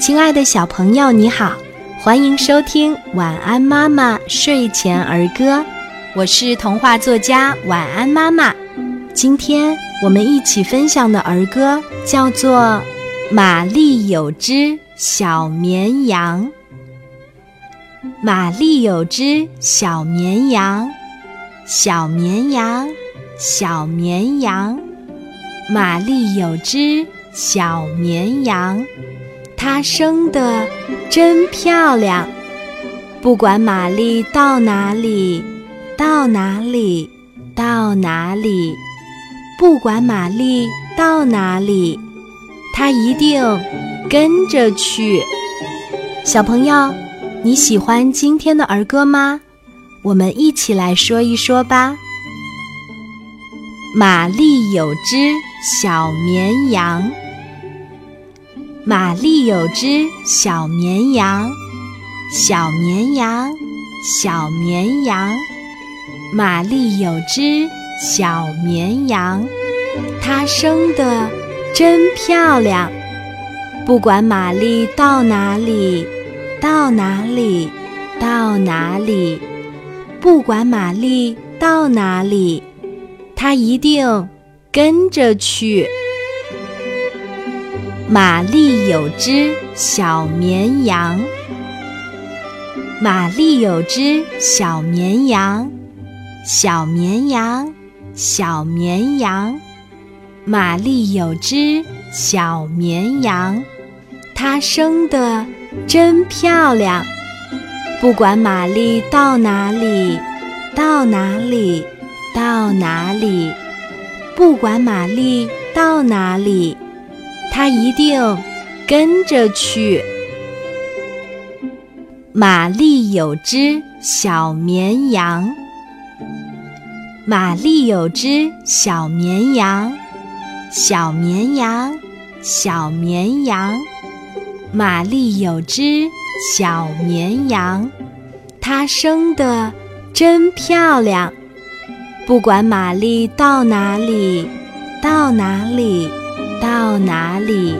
亲爱的小朋友，你好，欢迎收听《晚安妈妈睡前儿歌》，我是童话作家晚安妈妈。今天我们一起分享的儿歌叫做《玛丽有只小绵羊》。玛丽有只小绵羊，小绵羊，小绵羊。玛丽有只小绵羊，它生的真漂亮。不管玛丽到哪里，到哪里，到哪里，不管玛丽到哪里，它一定跟着去。小朋友，你喜欢今天的儿歌吗？我们一起来说一说吧。玛丽有只小绵羊，玛丽有只小绵羊，小绵羊，小绵羊，玛丽有只小绵羊，它生的真漂亮。不管玛丽到哪里，到哪里，到哪里，不管玛丽到哪里。它一定跟着去。玛丽有只小绵羊，玛丽有只小绵羊，小绵羊，小绵羊，玛丽有只小绵羊，它生得真漂亮。不管玛丽到哪里，到哪里。到哪里，不管玛丽到哪里，它一定跟着去。玛丽有只小绵羊，玛丽有只小绵羊，小绵羊，小绵羊，玛丽有只小绵羊，它生的真漂亮。不管玛丽到哪里，到哪里，到哪里，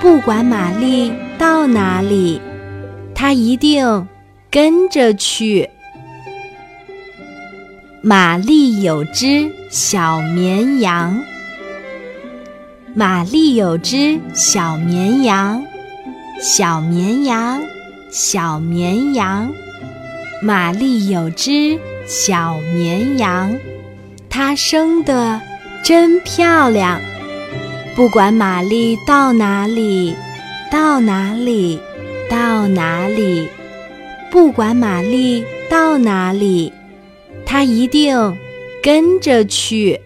不管玛丽到哪里，她一定跟着去。玛丽有只小绵羊，玛丽有只小绵羊，小绵羊，小绵羊，玛丽有只。小绵羊，它生的真漂亮。不管玛丽到哪里，到哪里，到哪里，不管玛丽到哪里，她一定跟着去。